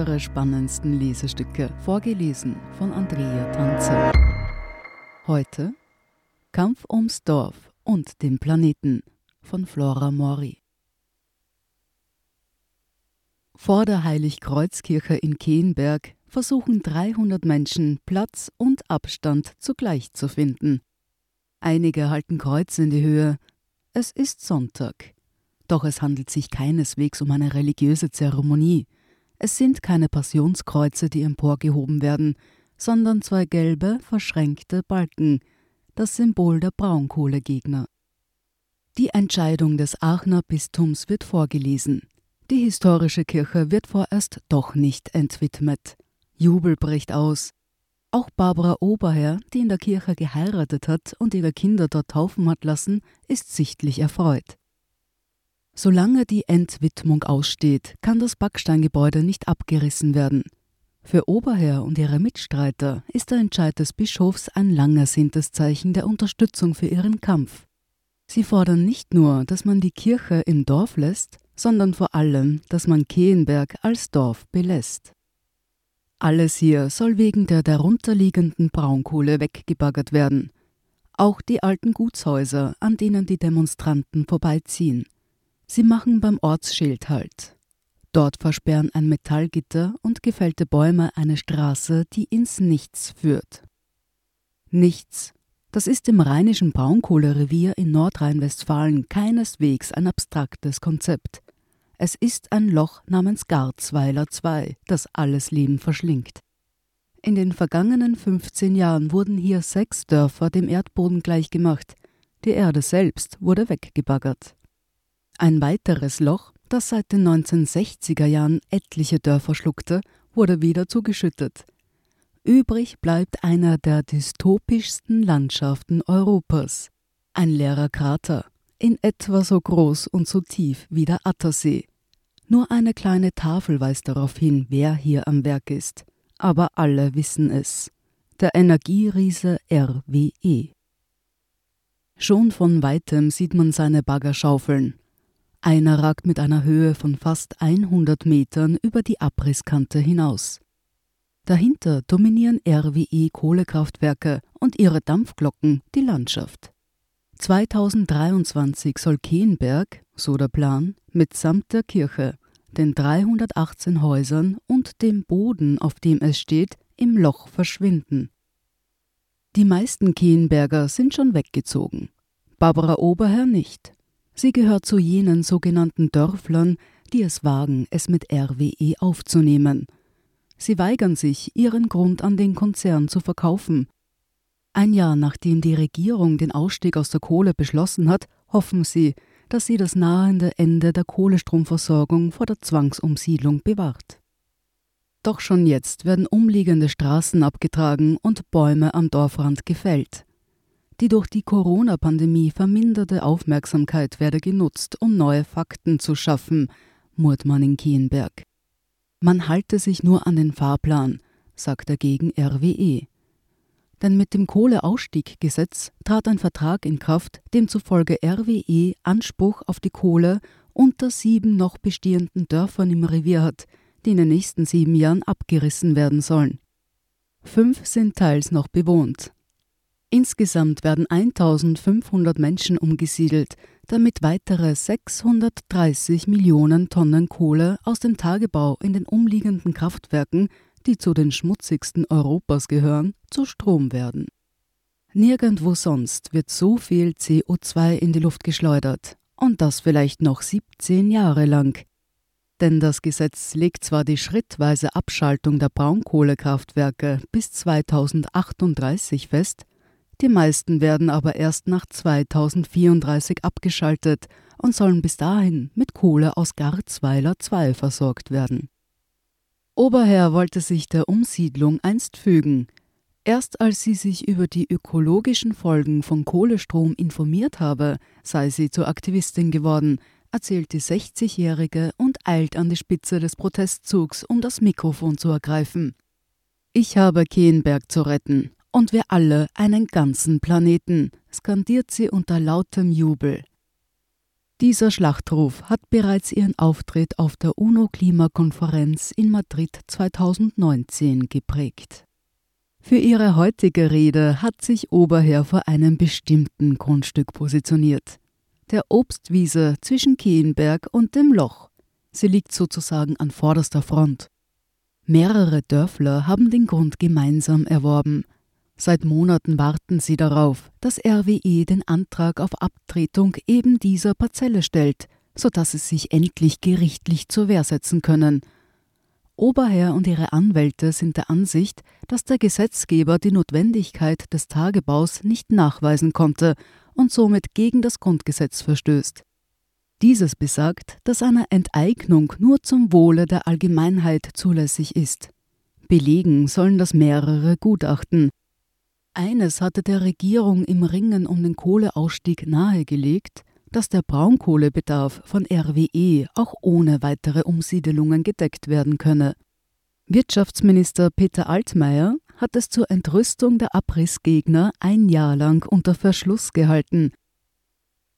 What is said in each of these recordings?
unsere spannendsten Lesestücke, vorgelesen von Andrea Tanze. Heute Kampf ums Dorf und den Planeten von Flora Mori. Vor der Heiligkreuzkirche in Keenberg versuchen 300 Menschen Platz und Abstand zugleich zu finden. Einige halten Kreuz in die Höhe. Es ist Sonntag. Doch es handelt sich keineswegs um eine religiöse Zeremonie. Es sind keine Passionskreuze, die emporgehoben werden, sondern zwei gelbe, verschränkte Balken, das Symbol der Braunkohlegegner. Die Entscheidung des Aachener Bistums wird vorgelesen. Die historische Kirche wird vorerst doch nicht entwidmet. Jubel bricht aus. Auch Barbara Oberherr, die in der Kirche geheiratet hat und ihre Kinder dort taufen hat lassen, ist sichtlich erfreut. Solange die Entwidmung aussteht, kann das Backsteingebäude nicht abgerissen werden. Für Oberherr und ihre Mitstreiter ist der Entscheid des Bischofs ein langersehntes Zeichen der Unterstützung für ihren Kampf. Sie fordern nicht nur, dass man die Kirche im Dorf lässt, sondern vor allem, dass man Keenberg als Dorf belässt. Alles hier soll wegen der darunterliegenden Braunkohle weggebaggert werden. Auch die alten Gutshäuser, an denen die Demonstranten vorbeiziehen. Sie machen beim Ortsschild Halt. Dort versperren ein Metallgitter und gefällte Bäume eine Straße, die ins Nichts führt. Nichts, das ist im rheinischen Braunkohlerevier in Nordrhein-Westfalen keineswegs ein abstraktes Konzept. Es ist ein Loch namens Garzweiler II, das alles Leben verschlingt. In den vergangenen 15 Jahren wurden hier sechs Dörfer dem Erdboden gleichgemacht. Die Erde selbst wurde weggebaggert. Ein weiteres Loch, das seit den 1960er Jahren etliche Dörfer schluckte, wurde wieder zugeschüttet. Übrig bleibt einer der dystopischsten Landschaften Europas. Ein leerer Krater, in etwa so groß und so tief wie der Attersee. Nur eine kleine Tafel weist darauf hin, wer hier am Werk ist. Aber alle wissen es. Der Energieriese RWE. Schon von weitem sieht man seine Bagger schaufeln, einer ragt mit einer Höhe von fast 100 Metern über die Abrisskante hinaus. Dahinter dominieren RWE Kohlekraftwerke und ihre Dampfglocken die Landschaft. 2023 soll Keenberg, so der Plan, mitsamt der Kirche, den 318 Häusern und dem Boden, auf dem es steht, im Loch verschwinden. Die meisten Keenberger sind schon weggezogen. Barbara Oberherr nicht. Sie gehört zu jenen sogenannten Dörflern, die es wagen, es mit RWE aufzunehmen. Sie weigern sich, ihren Grund an den Konzern zu verkaufen. Ein Jahr nachdem die Regierung den Ausstieg aus der Kohle beschlossen hat, hoffen sie, dass sie das nahende Ende der Kohlestromversorgung vor der Zwangsumsiedlung bewahrt. Doch schon jetzt werden umliegende Straßen abgetragen und Bäume am Dorfrand gefällt. Die durch die Corona-Pandemie verminderte Aufmerksamkeit werde genutzt, um neue Fakten zu schaffen, murrt man in Kienberg. Man halte sich nur an den Fahrplan, sagt dagegen RWE. Denn mit dem Kohleausstieggesetz trat ein Vertrag in Kraft, demzufolge RWE Anspruch auf die Kohle unter sieben noch bestehenden Dörfern im Revier hat, die in den nächsten sieben Jahren abgerissen werden sollen. Fünf sind teils noch bewohnt, Insgesamt werden 1500 Menschen umgesiedelt, damit weitere 630 Millionen Tonnen Kohle aus dem Tagebau in den umliegenden Kraftwerken, die zu den schmutzigsten Europas gehören, zu Strom werden. Nirgendwo sonst wird so viel CO2 in die Luft geschleudert, und das vielleicht noch 17 Jahre lang. Denn das Gesetz legt zwar die schrittweise Abschaltung der Braunkohlekraftwerke bis 2038 fest, die meisten werden aber erst nach 2034 abgeschaltet und sollen bis dahin mit Kohle aus Garzweiler II versorgt werden. Oberherr wollte sich der Umsiedlung einst fügen. Erst als sie sich über die ökologischen Folgen von Kohlestrom informiert habe, sei sie zur Aktivistin geworden, erzählt die 60-Jährige und eilt an die Spitze des Protestzugs, um das Mikrofon zu ergreifen. Ich habe Keenberg zu retten, und wir alle einen ganzen Planeten, skandiert sie unter lautem Jubel. Dieser Schlachtruf hat bereits ihren Auftritt auf der UNO-Klimakonferenz in Madrid 2019 geprägt. Für ihre heutige Rede hat sich Oberherr vor einem bestimmten Grundstück positioniert. Der Obstwiese zwischen Keenberg und dem Loch. Sie liegt sozusagen an vorderster Front. Mehrere Dörfler haben den Grund gemeinsam erworben. Seit Monaten warten sie darauf, dass RWE den Antrag auf Abtretung eben dieser Parzelle stellt, sodass sie sich endlich gerichtlich zur Wehr setzen können – Oberherr und ihre Anwälte sind der Ansicht, dass der Gesetzgeber die Notwendigkeit des Tagebaus nicht nachweisen konnte und somit gegen das Grundgesetz verstößt. Dieses besagt, dass eine Enteignung nur zum Wohle der Allgemeinheit zulässig ist. Belegen sollen das mehrere Gutachten. Eines hatte der Regierung im Ringen um den Kohleausstieg nahegelegt, dass der Braunkohlebedarf von RWE auch ohne weitere Umsiedelungen gedeckt werden könne. Wirtschaftsminister Peter Altmaier hat es zur Entrüstung der Abrissgegner ein Jahr lang unter Verschluss gehalten.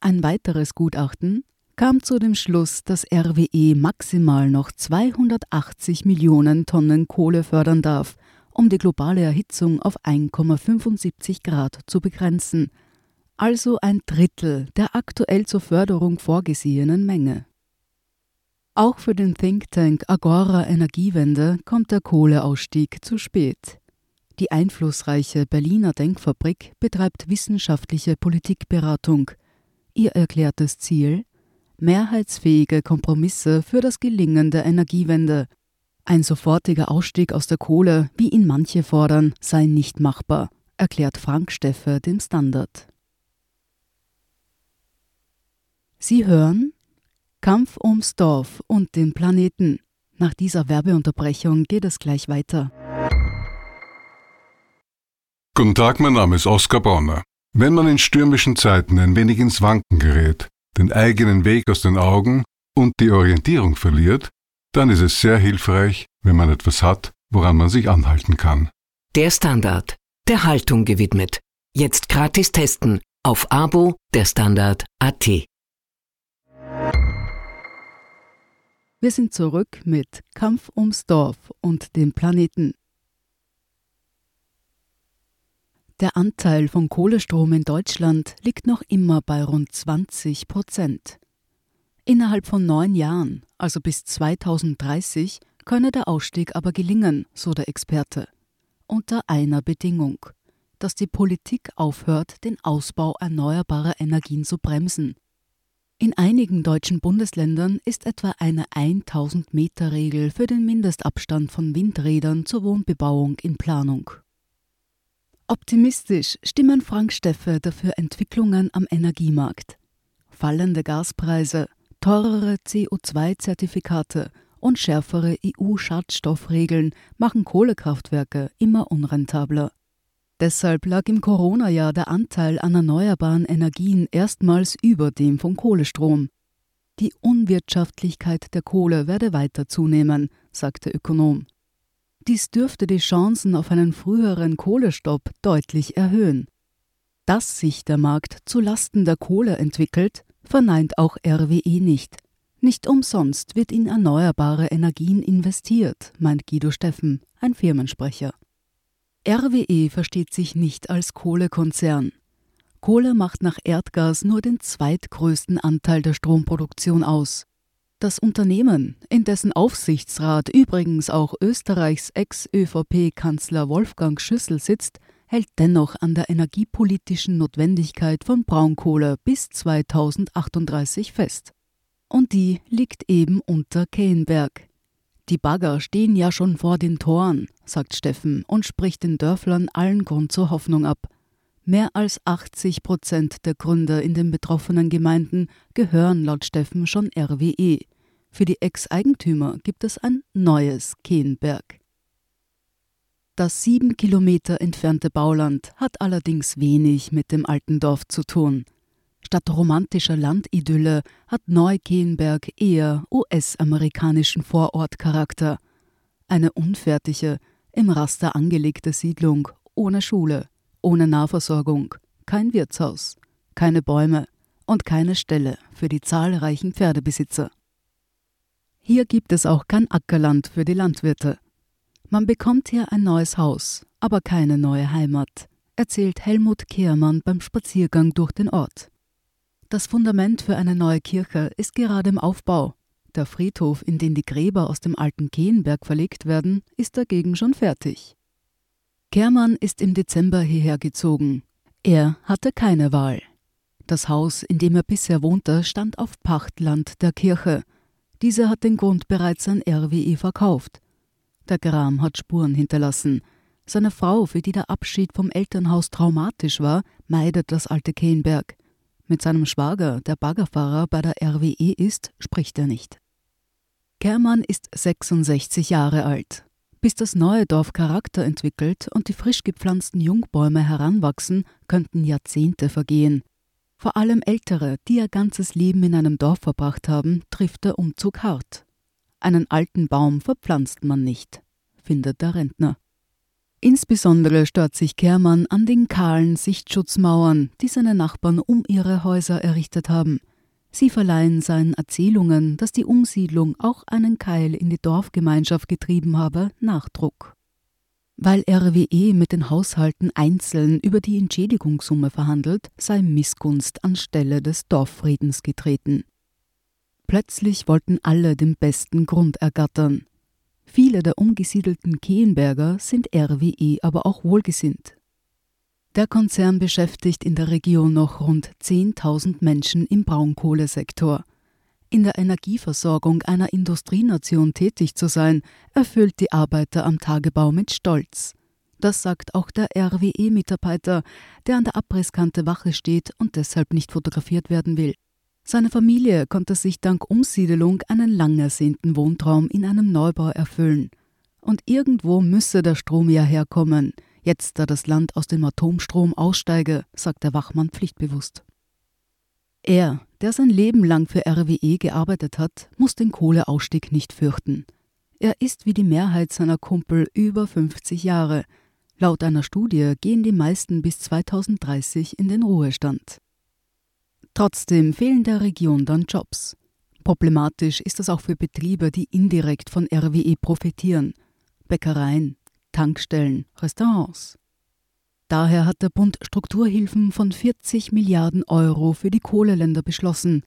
Ein weiteres Gutachten kam zu dem Schluss, dass RWE maximal noch 280 Millionen Tonnen Kohle fördern darf, um die globale Erhitzung auf 1,75 Grad zu begrenzen – also ein Drittel der aktuell zur Förderung vorgesehenen Menge. Auch für den Think Tank Agora Energiewende kommt der Kohleausstieg zu spät. Die einflussreiche Berliner Denkfabrik betreibt wissenschaftliche Politikberatung. Ihr erklärtes Ziel mehrheitsfähige Kompromisse für das Gelingen der Energiewende. Ein sofortiger Ausstieg aus der Kohle, wie ihn manche fordern, sei nicht machbar, erklärt Frank Steffe dem Standard. Sie hören Kampf ums Dorf und den Planeten. Nach dieser Werbeunterbrechung geht es gleich weiter. Guten Tag, mein Name ist Oskar Bonner. Wenn man in stürmischen Zeiten ein wenig ins Wanken gerät, den eigenen Weg aus den Augen und die Orientierung verliert, dann ist es sehr hilfreich, wenn man etwas hat, woran man sich anhalten kann. Der Standard, der Haltung gewidmet. Jetzt gratis testen auf Abo der Standard AT. Wir sind zurück mit Kampf ums Dorf und dem Planeten. Der Anteil von Kohlestrom in Deutschland liegt noch immer bei rund 20 Prozent. Innerhalb von neun Jahren, also bis 2030, könne der Ausstieg aber gelingen, so der Experte. Unter einer Bedingung, dass die Politik aufhört, den Ausbau erneuerbarer Energien zu bremsen in einigen deutschen Bundesländern ist etwa eine 1000 Meter Regel für den Mindestabstand von Windrädern zur Wohnbebauung in Planung. Optimistisch stimmen Frank Steffe dafür Entwicklungen am Energiemarkt. Fallende Gaspreise, teurere CO2-Zertifikate und schärfere EU-Schadstoffregeln machen Kohlekraftwerke immer unrentabler. Deshalb lag im Corona-Jahr der Anteil an erneuerbaren Energien erstmals über dem von Kohlestrom. Die Unwirtschaftlichkeit der Kohle werde weiter zunehmen, sagt der Ökonom. Dies dürfte die Chancen auf einen früheren Kohlestopp deutlich erhöhen. Dass sich der Markt zu Lasten der Kohle entwickelt, verneint auch RWE nicht. Nicht umsonst wird in erneuerbare Energien investiert, meint Guido Steffen, ein Firmensprecher. RWE versteht sich nicht als Kohlekonzern. Kohle macht nach Erdgas nur den zweitgrößten Anteil der Stromproduktion aus. Das Unternehmen, in dessen Aufsichtsrat übrigens auch Österreichs Ex-ÖVP-Kanzler Wolfgang Schüssel sitzt, hält dennoch an der energiepolitischen Notwendigkeit von Braunkohle bis 2038 fest. Und die liegt eben unter Keenberg. Die Bagger stehen ja schon vor den Toren, sagt Steffen und spricht den Dörflern allen Grund zur Hoffnung ab. Mehr als 80 Prozent der Gründer in den betroffenen Gemeinden gehören laut Steffen schon RWE. Für die Ex-Eigentümer gibt es ein neues Keenberg. Das sieben Kilometer entfernte Bauland hat allerdings wenig mit dem alten Dorf zu tun. Statt romantischer Landidylle hat Neukehenberg eher US-amerikanischen Vorortcharakter. Eine unfertige, im Raster angelegte Siedlung ohne Schule, ohne Nahversorgung, kein Wirtshaus, keine Bäume und keine Ställe für die zahlreichen Pferdebesitzer. Hier gibt es auch kein Ackerland für die Landwirte. Man bekommt hier ein neues Haus, aber keine neue Heimat, erzählt Helmut Kehrmann beim Spaziergang durch den Ort. Das Fundament für eine neue Kirche ist gerade im Aufbau. Der Friedhof, in den die Gräber aus dem alten Kehenberg verlegt werden, ist dagegen schon fertig. Kehrmann ist im Dezember hierher gezogen. Er hatte keine Wahl. Das Haus, in dem er bisher wohnte, stand auf Pachtland der Kirche. Diese hat den Grund bereits an RWE verkauft. Der Gram hat Spuren hinterlassen. Seine Frau, für die der Abschied vom Elternhaus traumatisch war, meidet das alte Kehnberg. Mit seinem Schwager, der Baggerfahrer bei der RWE ist, spricht er nicht. Kermann ist 66 Jahre alt. Bis das neue Dorf Charakter entwickelt und die frisch gepflanzten Jungbäume heranwachsen, könnten Jahrzehnte vergehen. Vor allem Ältere, die ihr ganzes Leben in einem Dorf verbracht haben, trifft der Umzug hart. Einen alten Baum verpflanzt man nicht, findet der Rentner. Insbesondere stört sich Kehrmann an den kahlen Sichtschutzmauern, die seine Nachbarn um ihre Häuser errichtet haben. Sie verleihen seinen Erzählungen, dass die Umsiedlung auch einen Keil in die Dorfgemeinschaft getrieben habe, Nachdruck. Weil RWE mit den Haushalten einzeln über die Entschädigungssumme verhandelt, sei Missgunst anstelle des Dorffriedens getreten. Plötzlich wollten alle den besten Grund ergattern. Viele der umgesiedelten Kehenberger sind RWE aber auch wohlgesinnt. Der Konzern beschäftigt in der Region noch rund 10.000 Menschen im Braunkohlesektor. In der Energieversorgung einer Industrienation tätig zu sein, erfüllt die Arbeiter am Tagebau mit Stolz. Das sagt auch der RWE-Mitarbeiter, der an der Abrisskante Wache steht und deshalb nicht fotografiert werden will. Seine Familie konnte sich dank Umsiedelung einen lang ersehnten Wohntraum in einem Neubau erfüllen. Und irgendwo müsse der Strom ja herkommen, jetzt da das Land aus dem Atomstrom aussteige, sagt der Wachmann pflichtbewusst. Er, der sein Leben lang für RWE gearbeitet hat, muss den Kohleausstieg nicht fürchten. Er ist wie die Mehrheit seiner Kumpel über 50 Jahre. Laut einer Studie gehen die meisten bis 2030 in den Ruhestand. Trotzdem fehlen der Region dann Jobs. Problematisch ist das auch für Betriebe, die indirekt von RWE profitieren. Bäckereien, Tankstellen, Restaurants. Daher hat der Bund Strukturhilfen von 40 Milliarden Euro für die Kohleländer beschlossen.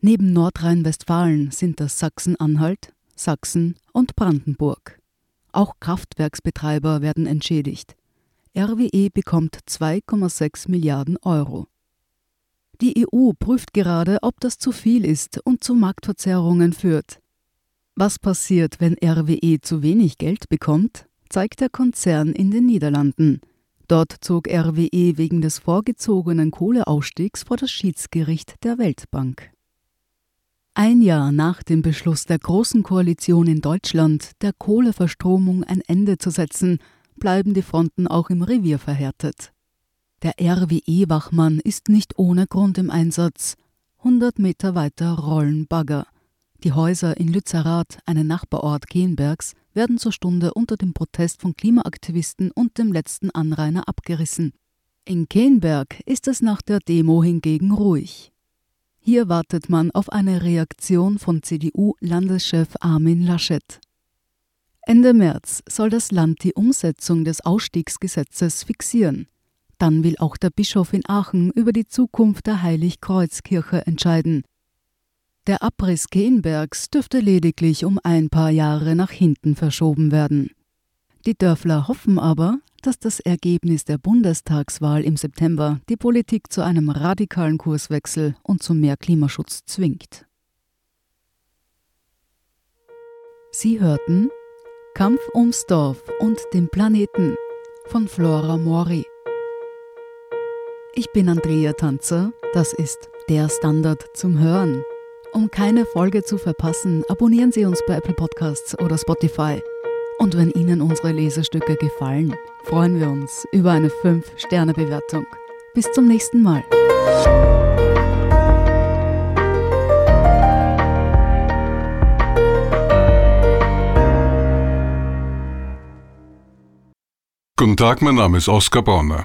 Neben Nordrhein-Westfalen sind das Sachsen-Anhalt, Sachsen und Brandenburg. Auch Kraftwerksbetreiber werden entschädigt. RWE bekommt 2,6 Milliarden Euro. Die EU prüft gerade, ob das zu viel ist und zu Marktverzerrungen führt. Was passiert, wenn RWE zu wenig Geld bekommt, zeigt der Konzern in den Niederlanden. Dort zog RWE wegen des vorgezogenen Kohleausstiegs vor das Schiedsgericht der Weltbank. Ein Jahr nach dem Beschluss der Großen Koalition in Deutschland, der Kohleverstromung ein Ende zu setzen, bleiben die Fronten auch im Revier verhärtet. Der RWE-Wachmann ist nicht ohne Grund im Einsatz. 100 Meter weiter rollen Bagger. Die Häuser in Lützerath, einem Nachbarort Kenbergs, werden zur Stunde unter dem Protest von Klimaaktivisten und dem letzten Anrainer abgerissen. In Kenberg ist es nach der Demo hingegen ruhig. Hier wartet man auf eine Reaktion von CDU-Landeschef Armin Laschet. Ende März soll das Land die Umsetzung des Ausstiegsgesetzes fixieren. Dann will auch der Bischof in Aachen über die Zukunft der Heiligkreuzkirche entscheiden. Der Abriss Kehnbergs dürfte lediglich um ein paar Jahre nach hinten verschoben werden. Die Dörfler hoffen aber, dass das Ergebnis der Bundestagswahl im September die Politik zu einem radikalen Kurswechsel und zu mehr Klimaschutz zwingt. Sie hörten Kampf ums Dorf und den Planeten von Flora Mori. Ich bin Andrea Tanzer, das ist der Standard zum Hören. Um keine Folge zu verpassen, abonnieren Sie uns bei Apple Podcasts oder Spotify. Und wenn Ihnen unsere Lesestücke gefallen, freuen wir uns über eine 5-Sterne-Bewertung. Bis zum nächsten Mal. Guten Tag, mein Name ist Oskar Bonner.